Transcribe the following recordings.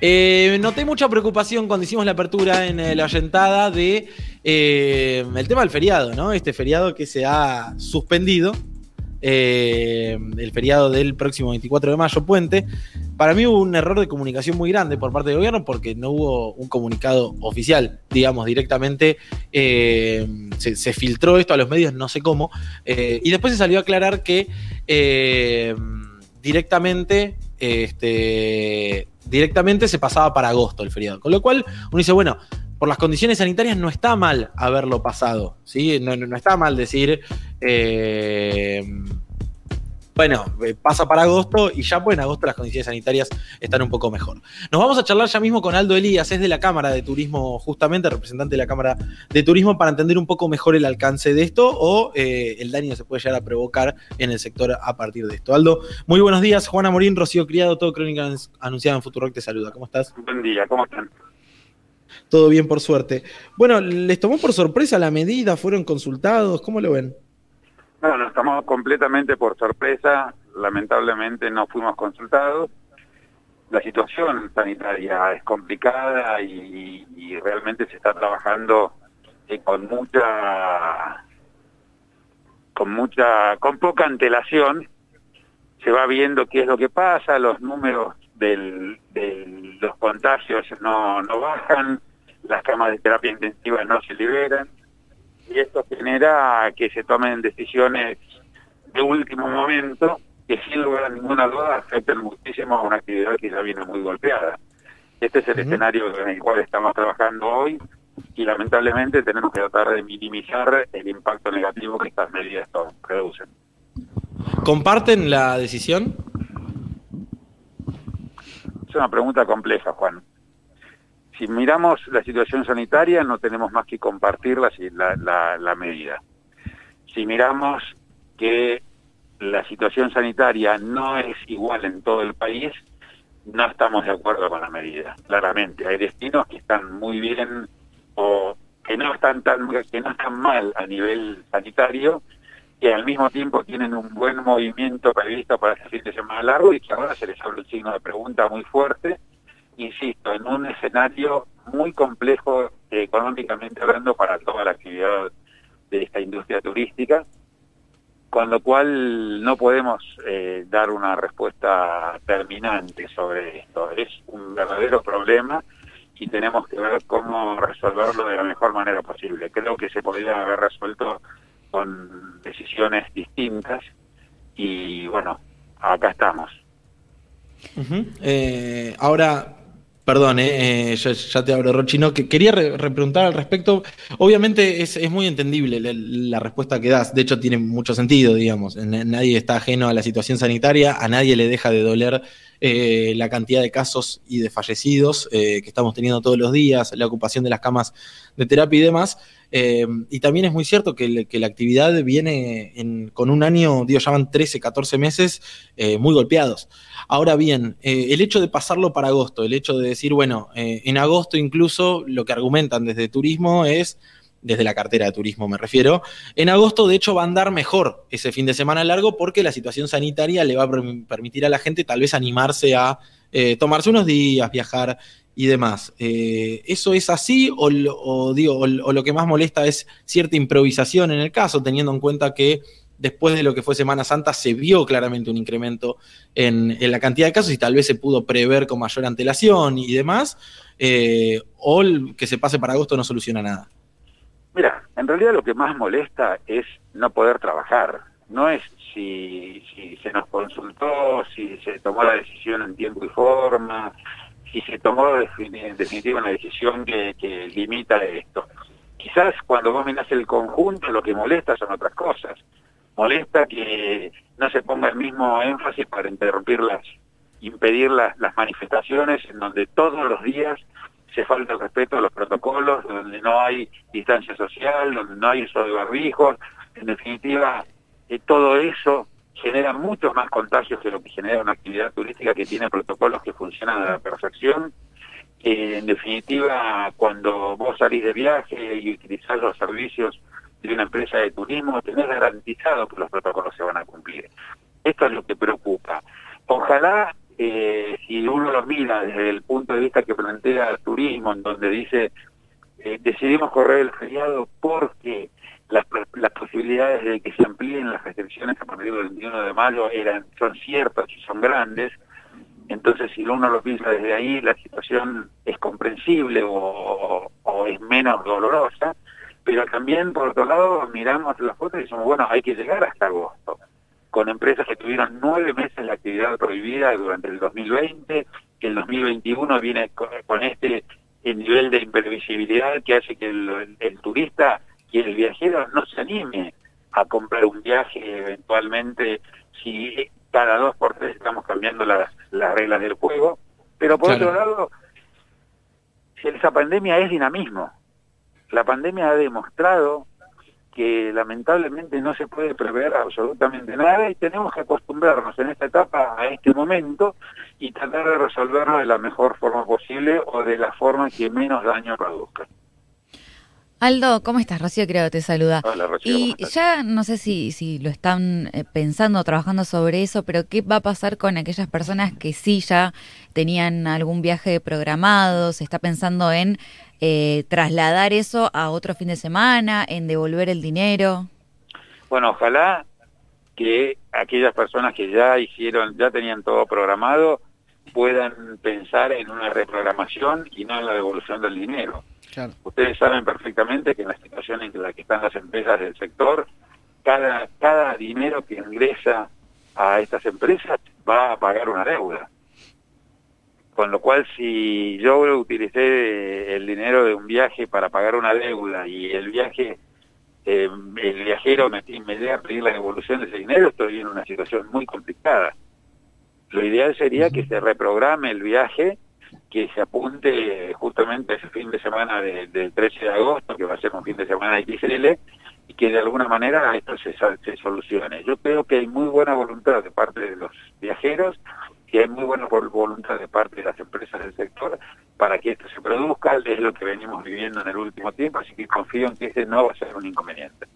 Eh, noté mucha preocupación cuando hicimos la apertura en la oyentada de el tema del feriado, ¿no? Este feriado que se ha suspendido eh, el feriado del próximo 24 de mayo, puente. Para mí hubo un error de comunicación muy grande por parte del gobierno porque no hubo un comunicado oficial, digamos, directamente eh, se, filtró esto a los medios, no sé cómo, eh, y después se salió a aclarar que directamente, este, directamente se pasaba para agosto el feriado. Con lo cual uno dice, bueno, por las condiciones sanitarias no está mal haberlo pasado, ¿sí? No, está mal decir, eh, bueno, eh, pasa para agosto y ya pues en agosto las condiciones sanitarias están un poco mejor. Nos vamos a charlar ya mismo con Aldo Elías, es de la Cámara de Turismo, justamente representante de la Cámara de Turismo, para entender un poco mejor el alcance de esto o eh, el daño que se puede llegar a provocar en el sector a partir de esto. Aldo, muy buenos días. Juana Morín, Rocío Criado, todo Crónica Anunciada en Futurock te saluda. ¿Cómo estás? Buen día, ¿cómo están? Todo bien, por suerte. Bueno, ¿les tomó por sorpresa la medida? ¿Fueron consultados? ¿Cómo lo ven? No, nos tomamos completamente por sorpresa. Lamentablemente no fuimos consultados. La situación sanitaria es complicada y, realmente se está trabajando eh, con mucha con mucha con poca antelación se va viendo qué es lo que pasa los números de los contagios no, no bajan las camas de terapia intensiva no se liberan y esto genera que se tomen decisiones de último momento que sin lugar a ninguna duda afectan muchísimo a una actividad que ya viene muy golpeada. Este es el escenario en el cual estamos trabajando hoy y lamentablemente tenemos que tratar de minimizar el impacto negativo que estas medidas producen. ¿Comparten la decisión? Es una pregunta compleja, Juan si miramos la situación sanitaria, no tenemos más que compartir la, la, medida. Si miramos que la situación sanitaria no es igual en todo el país, no estamos de acuerdo con la medida, claramente. Hay destinos que están muy bien o que no están tan que no están mal a nivel sanitario, que al mismo tiempo tienen un buen movimiento previsto para este fin de semana largo y que ahora se les abre un signo de pregunta muy fuerte insisto, en un escenario muy complejo económicamente hablando para toda la actividad de esta industria turística, con lo cual no podemos eh, dar una respuesta terminante sobre esto. Es un verdadero problema y tenemos que ver cómo resolverlo de la mejor manera posible. Creo que se podría haber resuelto con decisiones distintas y bueno, acá estamos. Eh, ahora, Perdón, eh, eh ya, te abro, Rochino, que quería repreguntar al respecto. Obviamente es, muy entendible la, respuesta que das, de hecho tiene mucho sentido, digamos. Nadie está ajeno a la situación sanitaria, a nadie le deja de doler eh, la cantidad de casos y de fallecidos eh, que estamos teniendo todos los días, la ocupación de las camas de terapia y demás. Y también es muy cierto que, la actividad viene con un año, digo, ya van 13, 14 meses muy golpeados. Ahora bien, eh, el hecho de pasarlo para agosto, el hecho de decir, bueno, eh, en agosto incluso lo que argumentan desde turismo es, desde la cartera de turismo me refiero, en agosto de hecho va a andar mejor ese fin de semana largo porque la situación sanitaria le va a permitir a la gente tal vez animarse a eh, tomarse unos días, viajar y demás. ¿Eso es así o, digo, o lo que más molesta es cierta improvisación en el caso, teniendo en cuenta que después de lo que fue Semana Santa, se vio claramente un incremento en, la cantidad de casos y tal vez se pudo prever con mayor antelación y demás, eh, o que se pase para agosto no soluciona nada. Mira, en realidad lo que más molesta es no poder trabajar, no es si, se nos consultó, si se tomó la decisión en tiempo y forma, si se tomó en definitiva una decisión que, que limita esto. Quizás cuando vos mirás el conjunto lo que molesta son otras cosas molesta que no se ponga el mismo énfasis para interrumpirlas, impedir las, las manifestaciones en donde todos los días se falta el respeto a los protocolos, donde no hay distancia social, donde no hay uso de barbijos, en definitiva, eh, todo eso genera muchos más contagios que lo que genera una actividad turística que tiene protocolos que funcionan a la perfección. Eh, en definitiva, cuando vos salís de viaje y utilizás los servicios de una empresa de turismo, tener garantizado que los protocolos se van a cumplir. Esto es lo que preocupa. Ojalá eh, si uno lo mira desde el punto de vista que plantea el turismo, en donde dice eh, decidimos correr el feriado porque las, las posibilidades de que se amplíen las restricciones a partir del 21 de mayo eran son ciertas y son grandes, entonces si uno lo piensa desde ahí, la situación es comprensible o, es menos dolorosa, pero también por otro lado miramos las fotos y decimos, bueno, hay que llegar hasta agosto. Con empresas que tuvieron nueve meses la actividad prohibida durante el 2020, que el 2021 viene con, este nivel de imprevisibilidad que hace que el, turista y el viajero no se anime a comprar un viaje eventualmente si cada dos por tres estamos cambiando las, reglas del juego. Pero por otro lado, esa pandemia es dinamismo. La pandemia ha demostrado que lamentablemente no se puede prever absolutamente nada y tenemos que acostumbrarnos en esta etapa a este momento y tratar de resolverlo de la mejor forma posible o de la forma que menos daño produzca. Aldo, ¿cómo estás? Rocío creo te saluda. Hola, Rocío, y ya no sé si, si lo están eh, pensando, trabajando sobre eso, pero ¿qué va a pasar con aquellas personas que sí ya tenían algún viaje programado? ¿Se está pensando en eh, trasladar eso a otro fin de semana, en devolver el dinero? Bueno, ojalá que aquellas personas que ya hicieron, ya tenían todo programado, puedan pensar en una reprogramación y no en la devolución del dinero Ustedes saben perfectamente que en la situación en la que están las empresas del sector, cada, cada dinero que ingresa a estas empresas va a pagar una deuda. Con lo cual, si yo utilicé el dinero de un viaje para pagar una deuda y el viaje, eh, el viajero me, me llega a pedir la devolución de ese dinero, estoy en una situación muy complicada. Lo ideal sería que se reprograme el viaje que se apunte justamente ese fin de semana del 13 de agosto, que va a ser un fin de semana XL, y que de alguna manera esto se, se solucione. Yo creo que hay muy buena voluntad de parte de los viajeros y hay muy buena voluntad de parte de las empresas del sector para que esto se produzca, es lo que venimos viviendo en el último tiempo, así que confío en que ese no va a ser un inconveniente.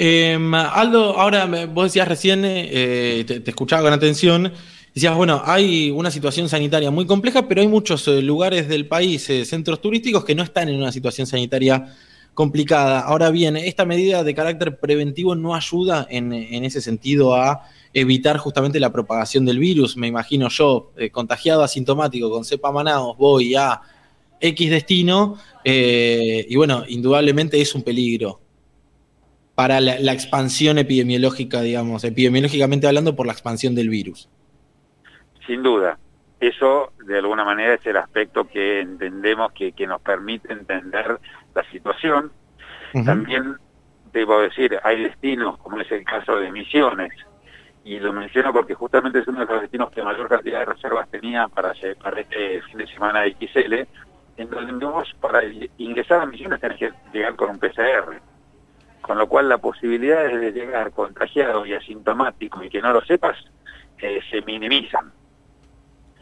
Eh, Aldo, ahora vos decías recién, eh, te, escuchaba con atención, decías, bueno, hay una situación sanitaria muy compleja, pero hay muchos eh, lugares del país, eh, centros turísticos, que no están en una situación sanitaria complicada. Ahora bien, esta medida de carácter preventivo no ayuda en, ese sentido a evitar justamente la propagación del virus. Me imagino yo, eh, contagiado asintomático con cepa Manaos, voy a X destino y bueno, indudablemente es un peligro para la, expansión epidemiológica, digamos, epidemiológicamente hablando, por la expansión del virus. Sin duda. Eso, de alguna manera, es el aspecto que entendemos que, que nos permite entender la situación. También, debo decir, hay destinos, como es el caso de Misiones, y lo menciono porque justamente es uno de los destinos que mayor cantidad de reservas tenía para, para este fin de semana de XL, en donde vos para ingresar a Misiones tenés que llegar con un PCR con lo cual la posibilidad de llegar contagiado y asintomático y que no lo sepas eh, se minimizan.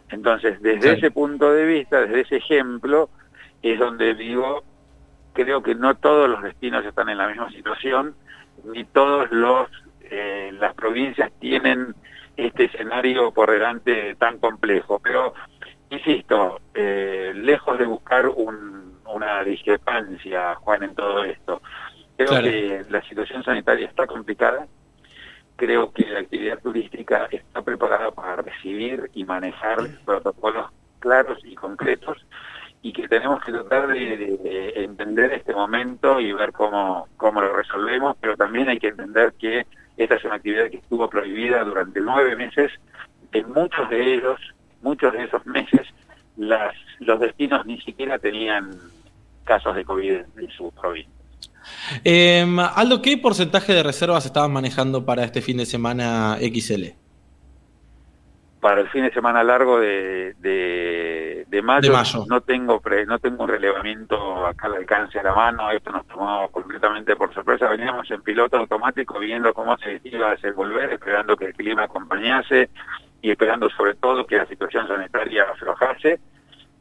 Entonces, desde ese punto de vista, desde ese ejemplo, es donde digo, creo que no todos los destinos están en la misma situación, ni todos los eh, las provincias tienen este escenario por delante tan complejo. Pero, insisto, eh, lejos de buscar una discrepancia, Juan, en todo esto, Creo que la situación sanitaria está complicada. Creo que la actividad turística está preparada para recibir y manejar protocolos claros y concretos y que tenemos que tratar de, entender este momento y ver cómo, cómo lo resolvemos, pero también hay que entender que esta es una actividad que estuvo prohibida durante nueve meses. En muchos de ellos, muchos de esos meses, las, los destinos ni siquiera tenían casos de COVID en su provincia. Eh, Aldo, ¿qué porcentaje de reservas estaban manejando para este fin de semana XL? Para el fin de semana largo de, de, mayo, no tengo no tengo un relevamiento acá al alcance a la mano, esto nos tomó completamente por sorpresa, veníamos en piloto automático viendo cómo se iba a desenvolver, esperando que el clima acompañase y esperando sobre todo que la situación sanitaria aflojase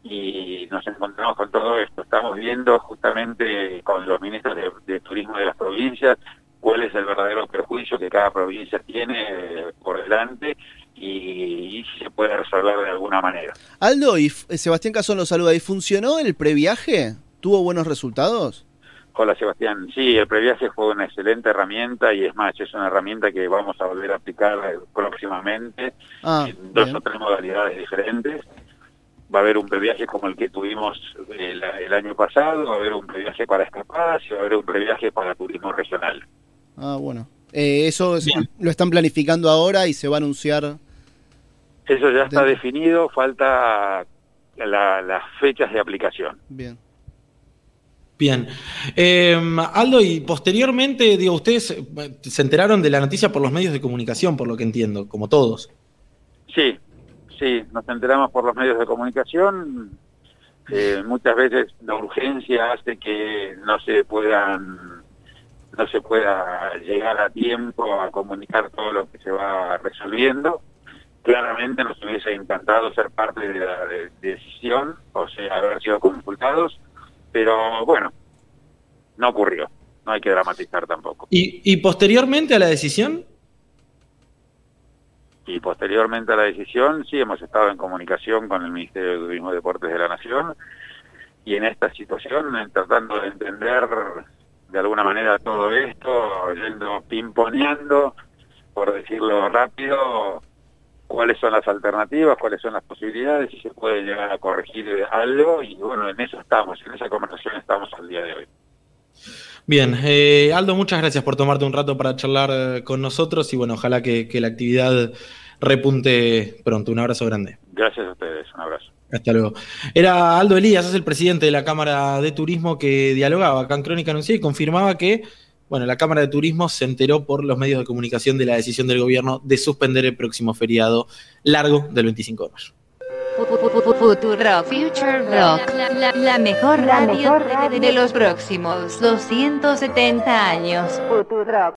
y nos encontramos con todo esto. Estamos viendo justamente con los ministros de, turismo de las provincias cuál es el verdadero perjuicio que cada provincia tiene eh, por delante y, si se puede resolver de alguna manera. Aldo, y Sebastián Cazón lo saluda, ¿y funcionó el previaje? ¿Tuvo buenos resultados? Hola Sebastián, sí, el previaje fue una excelente herramienta y es más, es una herramienta que vamos a volver a aplicar próximamente ah, en dos o tres modalidades diferentes. Va a haber un previaje como el que tuvimos el, año pasado, va a haber un previaje para escapadas y va a haber un previaje para turismo regional. Ah, bueno. Eh, eso lo están planificando ahora y se va a anunciar. Eso ya está definido, falta las fechas de aplicación. Bien. Bien. Eh, Aldo, y posteriormente, digo, ustedes eh, se enteraron de la noticia por los medios de comunicación, por lo que entiendo, como todos. Sí, sí, nos enteramos por los medios de comunicación. Muchas veces la urgencia hace que no se puedan no se pueda llegar a tiempo a comunicar todo lo que se va resolviendo. Claramente nos hubiese encantado ser parte de la decisión, o sea, haber sido consultados, pero bueno, no ocurrió. No hay que dramatizar tampoco. ¿Y, posteriormente a la decisión? Y posteriormente a la decisión, sí, hemos estado en comunicación con el Ministerio de Turismo y Deportes de la Nación y en esta situación tratando de entender de alguna manera todo esto, yendo pimponeando, por decirlo rápido, cuáles son las alternativas, cuáles son las posibilidades, si se puede llegar a corregir algo, y bueno, en eso estamos, en esa conversación estamos al día de hoy. Bien, eh, Aldo, muchas gracias por tomarte un rato para charlar eh, con nosotros y bueno, ojalá que, la actividad repunte pronto. Un abrazo grande. Gracias a ustedes, un abrazo. Hasta luego. Era Aldo Elías, es el presidente de la Cámara de Turismo que dialogaba acá en Crónica Anunciada y confirmaba que bueno, la Cámara de Turismo se enteró por los medios de comunicación de la decisión del gobierno de suspender el próximo feriado largo del 25 de mayo. Futuro Future Rock, la, mejor radio de los próximos 270 años. Futuro